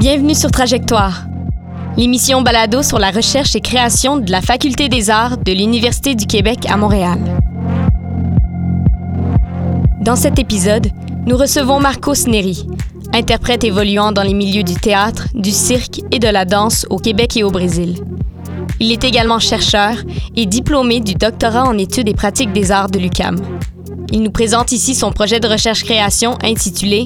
Bienvenue sur Trajectoire, l'émission balado sur la recherche et création de la Faculté des arts de l'Université du Québec à Montréal. Dans cet épisode, nous recevons Marcos Neri, interprète évoluant dans les milieux du théâtre, du cirque et de la danse au Québec et au Brésil. Il est également chercheur et diplômé du doctorat en études et pratiques des arts de l'UCAM. Il nous présente ici son projet de recherche-création intitulé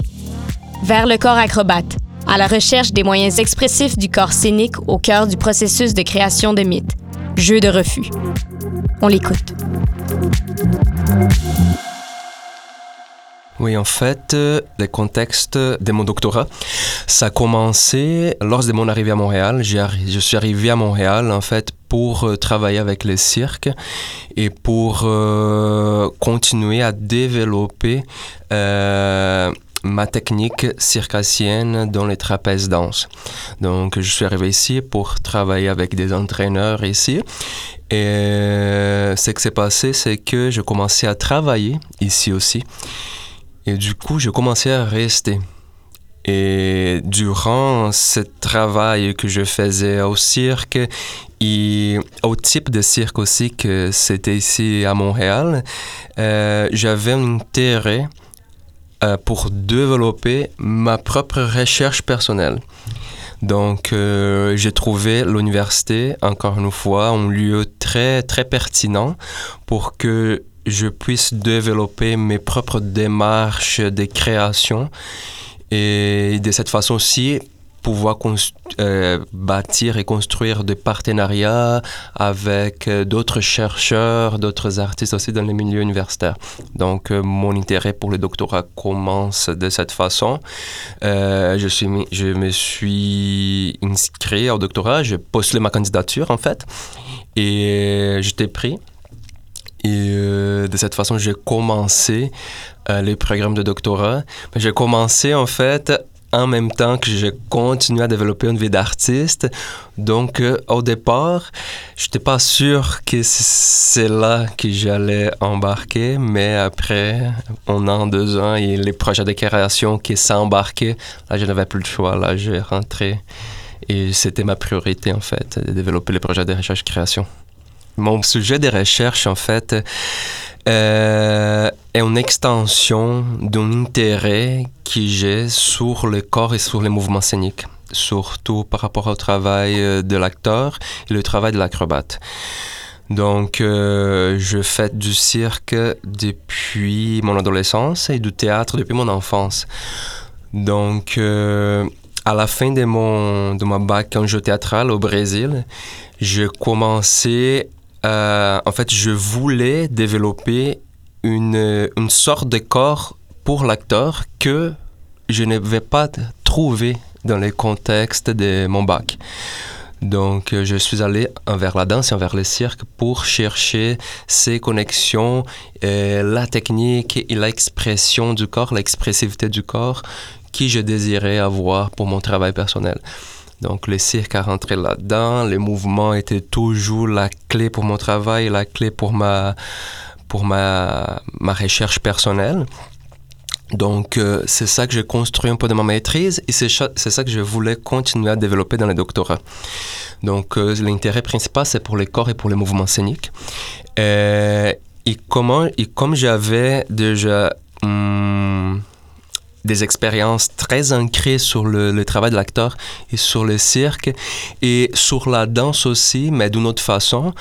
Vers le corps acrobate, à la recherche des moyens expressifs du corps scénique au cœur du processus de création de mythes. Jeu de refus. On l'écoute. Oui, en fait, euh, le contexte de mon doctorat, ça a commencé lors de mon arrivée à Montréal. Je suis arrivé à Montréal, en fait, pour euh, travailler avec le cirque et pour euh, continuer à développer ma technique circassienne dans les trapèzes danse. Donc, je suis arrivé ici pour travailler avec des entraîneurs ici. Et ce qui s'est passé, c'est que je commençais à travailler ici aussi. Et du coup, j'ai commencé à rester. Et durant ce travail que je faisais au cirque et au type de cirque aussi que c'était ici à Montréal, euh, j'avais un intérêt euh, pour développer ma propre recherche personnelle. Donc, euh, j'ai trouvé l'université, encore une fois, un lieu très, très pertinent pour que je puisse développer mes propres démarches de création et de cette façon aussi pouvoir euh, bâtir et construire des partenariats avec euh, d'autres chercheurs, d'autres artistes aussi dans les milieux universitaires. Donc, euh, mon intérêt pour le doctorat commence de cette façon. je, suis, je me suis inscrit au doctorat, j'ai postulé ma candidature en fait, et j'étais pris. Et euh, de cette façon, j'ai commencé euh, les programmes de doctorat. J'ai commencé en fait en même temps que j'ai continué à développer une vie d'artiste. Donc, euh, au départ, je n'étais pas sûr que c'est là que j'allais embarquer, mais après un an, deux ans et les projets de création qui s'embarquaient, là, je n'avais plus le choix. Là, j'ai rentré et c'était ma priorité, en fait, de développer les projets de recherche-création. Mon sujet de recherche, en fait, euh, est une extension d'un intérêt que j'ai sur le corps et sur les mouvements scéniques, surtout par rapport au travail euh, de l'acteur et le travail de l'acrobate. Donc, euh, je fais du cirque depuis mon adolescence et du théâtre depuis mon enfance. Donc, à la fin de mon de ma bac en jeu théâtral au Brésil, j'ai commencé euh, en fait, je voulais développer une, une sorte de corps pour l'acteur que je ne vais pas trouver dans les contextes de mon bac. Donc, euh, je suis allé vers la danse et vers le cirque pour chercher ces connexions, euh, la technique et l'expression du corps, l'expressivité du corps que je désirais avoir pour mon travail personnel. Donc le cirque a rentré là-dedans, les mouvements étaient toujours la clé pour mon travail, la clé pour ma, pour ma, ma recherche personnelle. Donc, euh, c'est ça que j'ai construit un peu de ma maîtrise et c'est ça que je voulais continuer à développer dans le doctorat. Donc, euh, l'intérêt principal, c'est pour les corps et pour les mouvements scéniques. Euh, et, comment, et comme j'avais déjà... Hum, des expériences très ancrées sur le, travail de l'acteur et sur le cirque et sur la danse aussi, mais d'une autre façon.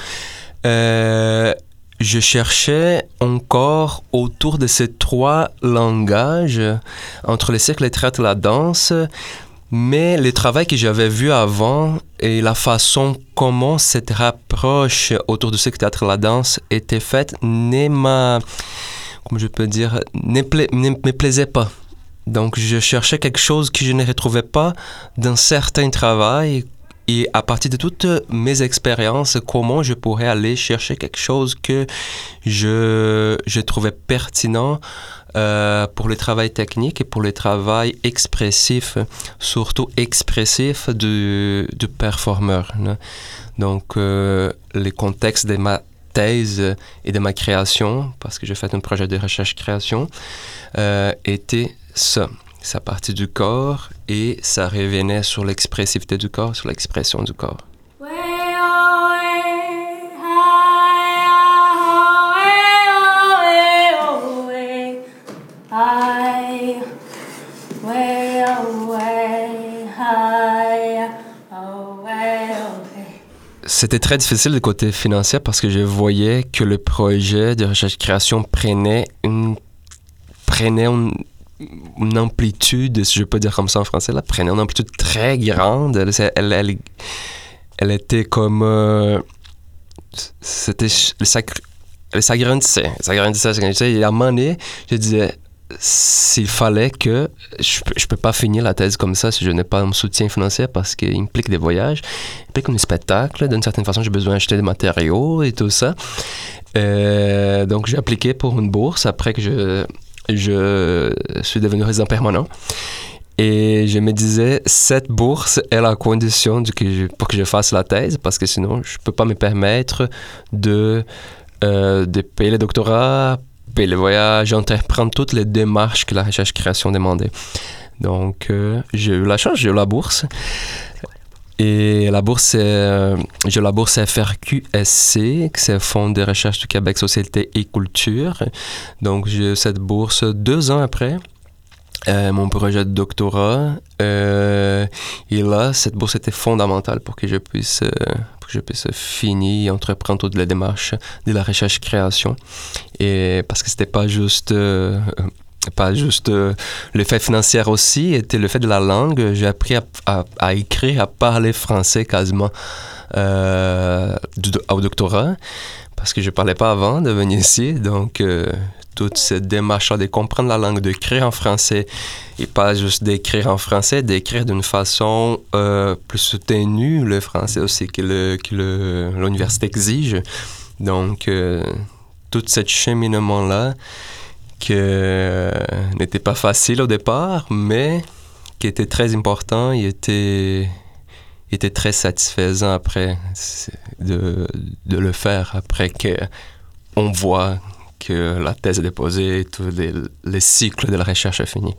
Euh, je cherchais encore autour de ces trois langages, entre le cirque, le théâtre et la danse, mais le travail que j'avais vu avant et la façon comment cette rapproche autour du cirque, théâtre et la danse était faite ne m'a, comment je peux dire, ne, ne me plaisait pas. Donc, je cherchais quelque chose que je ne retrouvais pas dans certains travail. Et à partir de toutes mes expériences, comment je pourrais aller chercher quelque chose que je, je trouvais pertinent euh, pour le travail technique et pour le travail expressif, surtout expressif du, du performeur. Donc, euh, le contexte de ma thèse et de ma création, parce que j'ai fait un projet de recherche-création, euh, était ça. ça partit du corps et ça revenait sur l'expressivité du corps, sur l'expression du corps. C'était très difficile du côté financier parce que je voyais que le projet de recherche-création prenait une, prenait une, amplitude, si je peux dire comme ça en français, là, prenait une amplitude très grande. Elle, était comme... Euh, c'était... Elle s'agrandissait. Elle s'agrandissait, Et à un moment donné, je disais, s'il fallait que je ne peux pas finir la thèse comme ça si je n'ai pas un soutien financier parce qu'il implique des voyages, il implique un spectacle. D'une certaine façon, j'ai besoin d'acheter des matériaux et tout ça. Euh, donc, j'ai appliqué pour une bourse après que je, je suis devenu résident permanent. Et je me disais, cette bourse est la condition pour que je fasse la thèse parce que sinon, je ne peux pas me permettre de, euh, de payer le doctorat payer le voyage, entreprendre toutes les démarches que la recherche-création demandait. Donc, euh, j'ai eu la chance, j'ai eu la bourse. Et la bourse, euh, j'ai la bourse FRQSC, c'est Fonds de recherche du Québec Société et Culture. Donc, j'ai cette bourse deux ans après. Euh, mon projet de doctorat. et là, cette bourse était fondamentale pour que je puisse pour que je puisse finir et entreprendre toutes les démarches de la recherche-création. Et parce que c'était pas juste euh, pas juste euh, le fait financier aussi, était le fait de la langue. J'ai appris à, à, écrire, à parler français quasiment euh, au doctorat parce que je parlais pas avant de venir ici. Donc, toute cette démarche de comprendre la langue, d'écrire en français, et pas juste d'écrire en français, d'écrire d'une façon euh, plus soutenue le français aussi que, le, que l'université exige. Donc, euh, tout ce cheminement-là, euh, n'était pas facile au départ, mais qui était très important, il était, était très satisfaisant après de, de le faire, après qu'on voit que la thèse est déposée tous les, les cycles de la recherche est fini.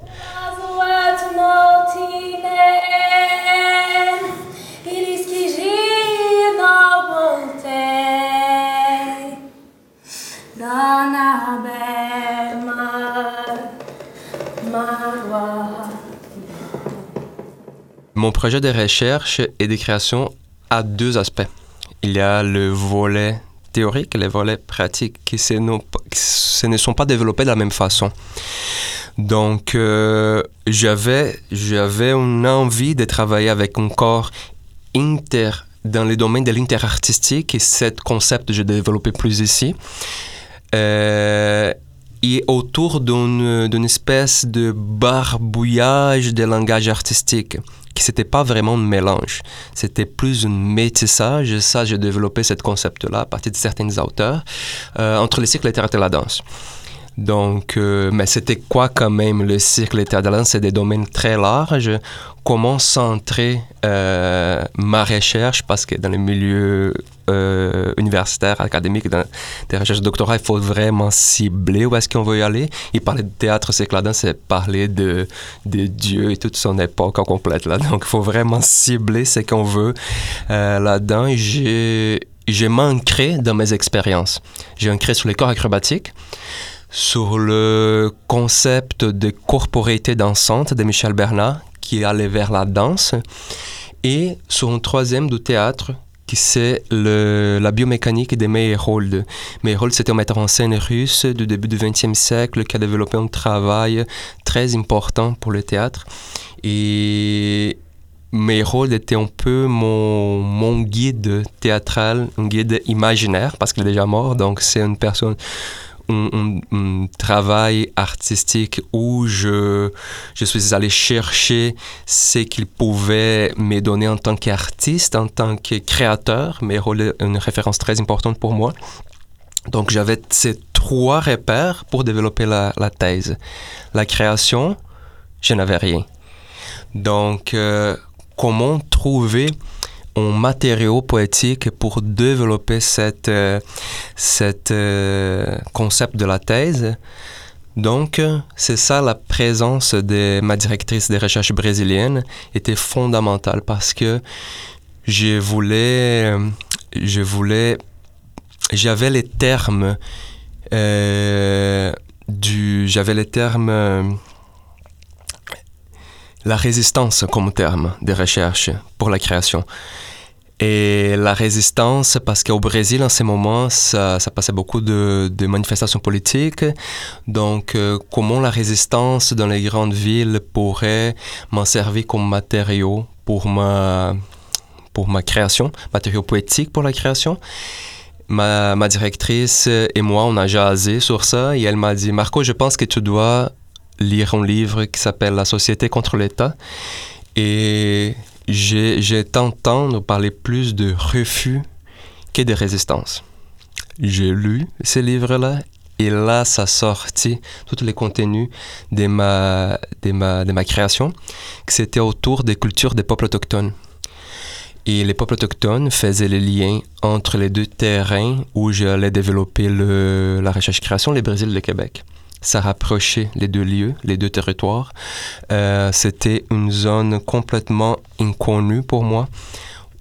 Mon projet de recherche et de création a deux aspects. Il y a le volet théoriques, les volets pratiques qui ce ne sont pas développés de la même façon. Donc, euh, j'avais, une envie de travailler avec un corps inter dans le domaine de l'interartistique et ce concept que j'ai développé plus ici. Euh, et autour d'une, espèce de barbouillage de langage artistique qui c'était pas vraiment un mélange. C'était plus un métissage. Ça, j'ai développé ce concept-là à partir de certains auteurs euh, entre le cycle littéraire et la danse. Donc, euh, mais c'était quoi quand même le cycle littéraire C'est des domaines très larges. Comment centrer euh, ma recherche Parce que dans le milieu euh, universitaire, académique, dans des recherches de doctorat, il faut vraiment cibler où est-ce qu'on veut y aller. Il parlait de théâtre, c'est que là c'est parler de, de Dieu et toute son époque en complète. Là. Donc, il faut vraiment cibler ce qu'on veut là-dedans. J'ai j'ai ancré dans mes expériences. J'ai ancré sur les corps acrobatiques sur le concept de corporéité dansante de Michel Bernard, qui allait vers la danse, et sur un troisième du théâtre, qui c'est la biomécanique de Meyerhold. Meyerhold, c'était un metteur en scène russe du début du XXe siècle qui a développé un travail très important pour le théâtre. Et Meyerhold était un peu mon, mon guide théâtral, un guide imaginaire, parce qu'il est déjà mort, donc c'est une personne un, travail artistique où je, je suis allé chercher ce qu'il pouvait me donner en tant qu'artiste, en tant que créateur, mais une référence très importante pour moi. Donc j'avais ces trois repères pour développer la, la thèse. La création, je n'avais rien. Donc euh, comment trouver un matériau poétique pour développer cette, euh, cette euh, concept de la thèse. Donc, c'est ça, la présence de ma directrice des recherches brésiliennes était fondamentale parce que je voulais, je voulais, j'avais les termes euh, du, j'avais les termes, euh, la résistance comme terme des recherches pour la création. Et la résistance, parce qu'au Brésil, en ce moment, ça, passait beaucoup de, de, manifestations politiques. Donc, euh, comment la résistance dans les grandes villes pourrait m'en servir comme matériau pour ma, pour ma création, matériau poétique pour la création? Ma, ma directrice et moi, on a jasé sur ça et elle m'a dit, Marco, je pense que tu dois lire un livre qui s'appelle La société contre l'État. Et j'ai entendu parler plus de refus que de résistance. J'ai lu ces livres-là et là, ça sortit tous les contenus de ma, de ma, de ma création, que c'était autour des cultures des peuples autochtones. Et les peuples autochtones faisaient les liens entre les deux terrains où j'allais développer la recherche-création, le Brésil et le Québec ça rapprochait les deux lieux, les deux territoires. Euh, c'était une zone complètement inconnue pour moi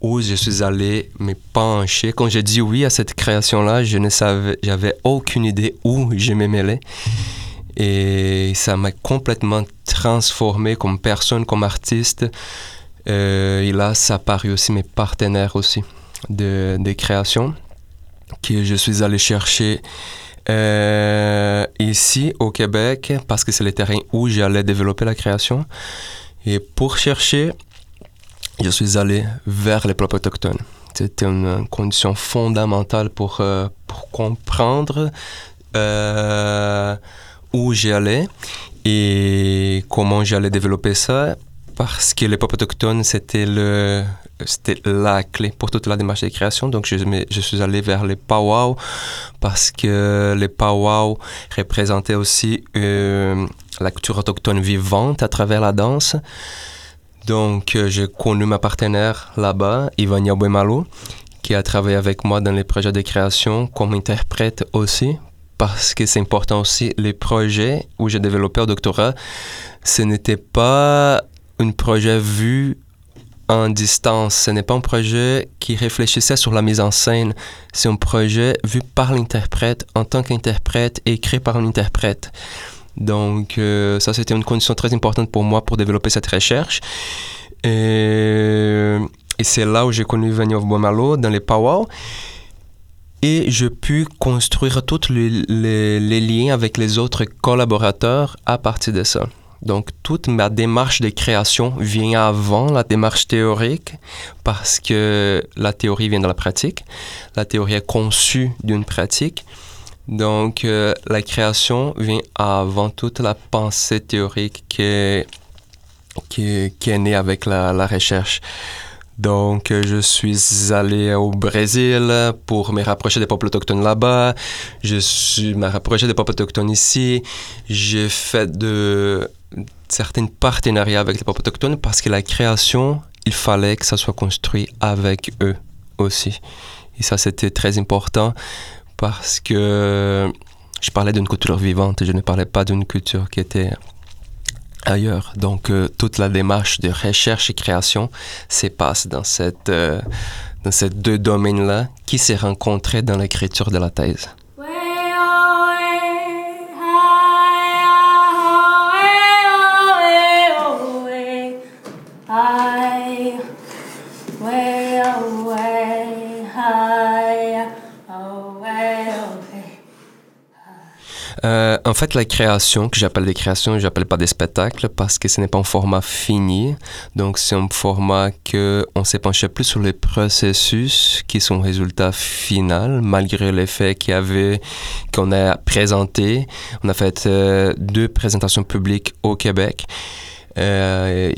où je suis allé me pencher. Quand j'ai dit oui à cette création-là, je ne savais, j'avais aucune idée où je me mêlais. Et ça m'a complètement transformé comme personne, comme artiste. Euh, et là, ça a paru aussi mes partenaires aussi de, de que je suis allé chercher euh, ici au Québec, parce que c'est le terrain où j'allais développer la création. Et pour chercher, je suis allé vers les peuples autochtones. C'était une condition fondamentale pour, euh, pour comprendre euh, où j'allais et comment j'allais développer ça parce que les peuples autochtones, c'était le c'était la clé pour toute la démarche de création. Donc, je, suis allé vers les powwow parce que les powwow représentaient aussi euh, la culture autochtone vivante à travers la danse. Donc, euh, j'ai connu ma partenaire là-bas, Ivania Buemalo, qui a travaillé avec moi dans les projets de création comme interprète aussi, parce que c'est important aussi, les projets où j'ai développé au doctorat, ce n'était pas un projet vu en distance. Ce n'est pas un projet qui réfléchissait sur la mise en scène. C'est un projet vu par l'interprète en tant qu'interprète écrit par un interprète. Donc, euh, ça, c'était une condition très importante pour moi pour développer cette recherche. Et, c'est là où j'ai connu Vanyov Bomalo dans les Powwow. Et je pu construire tous les liens avec les autres collaborateurs à partir de ça. Donc, toute ma démarche de création vient avant la démarche théorique parce que la théorie vient de la pratique. La théorie est conçue d'une pratique. Donc, euh, la création vient avant toute la pensée théorique qui est, qui, est née avec la, la recherche. Donc, euh, je suis allé au Brésil pour me rapprocher des peuples autochtones là-bas. Je suis me rapproché des peuples autochtones ici. J'ai fait de certains partenariats avec les peuples autochtones parce que la création, il fallait que ça soit construit avec eux aussi. Et ça, c'était très important parce que je parlais d'une culture vivante et je ne parlais pas d'une culture qui était ailleurs. Donc, euh, toute la démarche de recherche et création se passe dans, cette, euh, dans ces deux domaines-là qui s'est rencontrés dans l'écriture de la thèse. Euh, en fait, la création, que j'appelle des créations, j'appelle pas des spectacles parce que ce n'est pas un format fini. Donc, c'est un format que on s'est penché plus sur les processus qui sont résultat final, malgré les faits qu'il y avait, qu'on a présenté. On a fait euh, deux présentations publiques au Québec euh,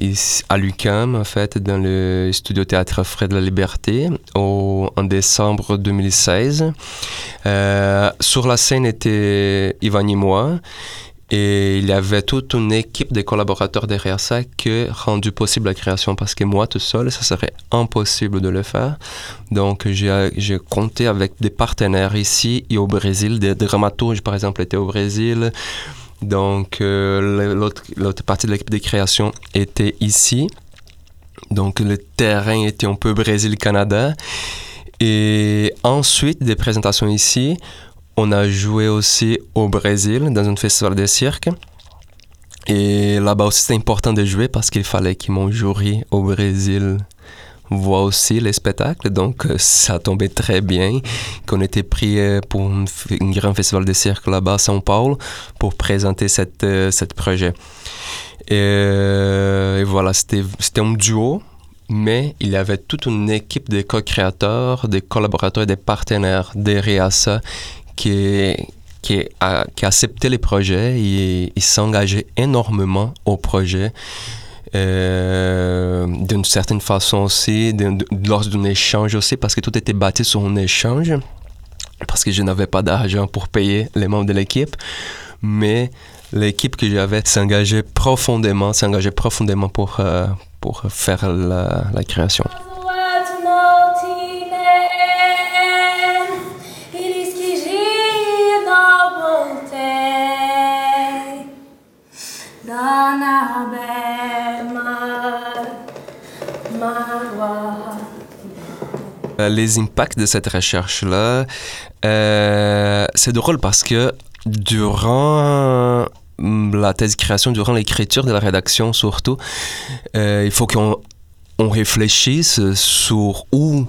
à l'UQAM, en fait, dans le studio théâtre Frais de la Liberté, en décembre 2016. Euh, sur la scène était Ivan et moi. Et il y avait toute une équipe de collaborateurs derrière ça qui rendu possible la création parce que moi tout seul, ça serait impossible de le faire. Donc j'ai compté avec des partenaires ici et au Brésil, des dramaturges par exemple étaient au Brésil, Donc, l'autre partie de l'équipe de création était ici. Donc, le terrain était un peu Brésil-Canada. Et ensuite des présentations ici, on a joué aussi au Brésil dans un festival de cirque. Et là-bas aussi, c'est important de jouer parce qu'il fallait que mon jury au Brésil voit aussi les spectacles. Donc, euh, ça tombait très bien qu'on était pris euh, pour un, grand festival de cirque là-bas à São Paulo pour présenter cette, euh, projet. Et, voilà, c'était un duo mais il y avait toute une équipe de co-créateurs, des collaborateurs et des partenaires derrière ça qui, qui, a, les projets et, il s'engageait énormément au projet. Euh, d'une certaine façon aussi, lors d'un échange aussi, parce que tout était bâti sur un échange, parce que je n'avais pas d'argent pour payer les membres de l'équipe, mais l'équipe que j'avais s'engageait profondément, s'engageait profondément pour, euh, pour faire la, la création. Les impacts de cette recherche-là, euh, c'est drôle parce que durant la thèse de création, durant l'écriture de la rédaction surtout, euh, il faut qu'on on réfléchisse sur où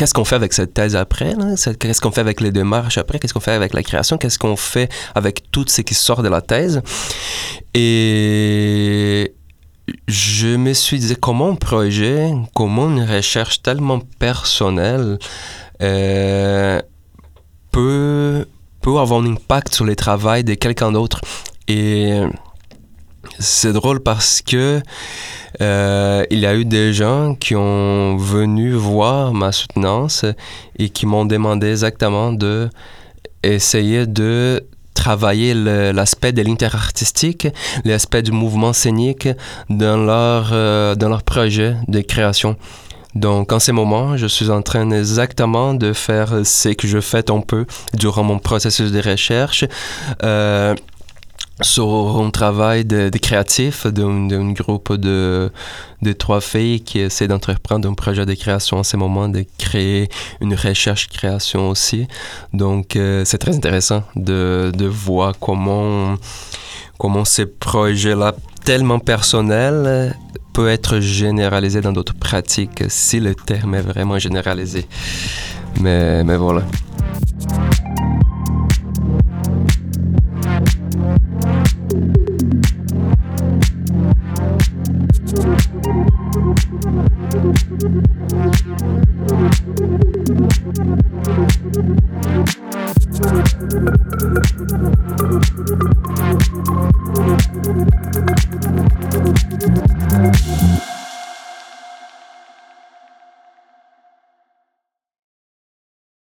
qu'est-ce qu'on fait avec cette thèse après? Qu'est-ce qu'on fait avec les démarches après? Qu'est-ce qu'on fait avec la création? Qu'est-ce qu'on fait avec tout ce qui sort de la thèse? Et je me suis dit comment un projet, comment une recherche tellement personnelle euh, peut, peut avoir un impact sur le travail de quelqu'un d'autre? Et c'est drôle parce que euh, il y a eu des gens qui ont venu voir ma soutenance et qui m'ont demandé exactement de essayer de travailler l'aspect de l'interartistique, l'aspect du mouvement scénique dans leur, euh, dans leur projet de création. Donc, en ce moment, je suis en train exactement de faire ce que je fais un peu durant mon processus de recherche. Euh, sur un travail de, de créatif d'un groupe de, de trois filles qui essaient d'entreprendre un projet de création en ce moment, de créer une recherche-création aussi. Donc, euh, c'est très intéressant de, de voir comment, comment ces projets-là, tellement personnels, peut être généralisé dans d'autres pratiques si le terme est vraiment généralisé. Mais, mais voilà.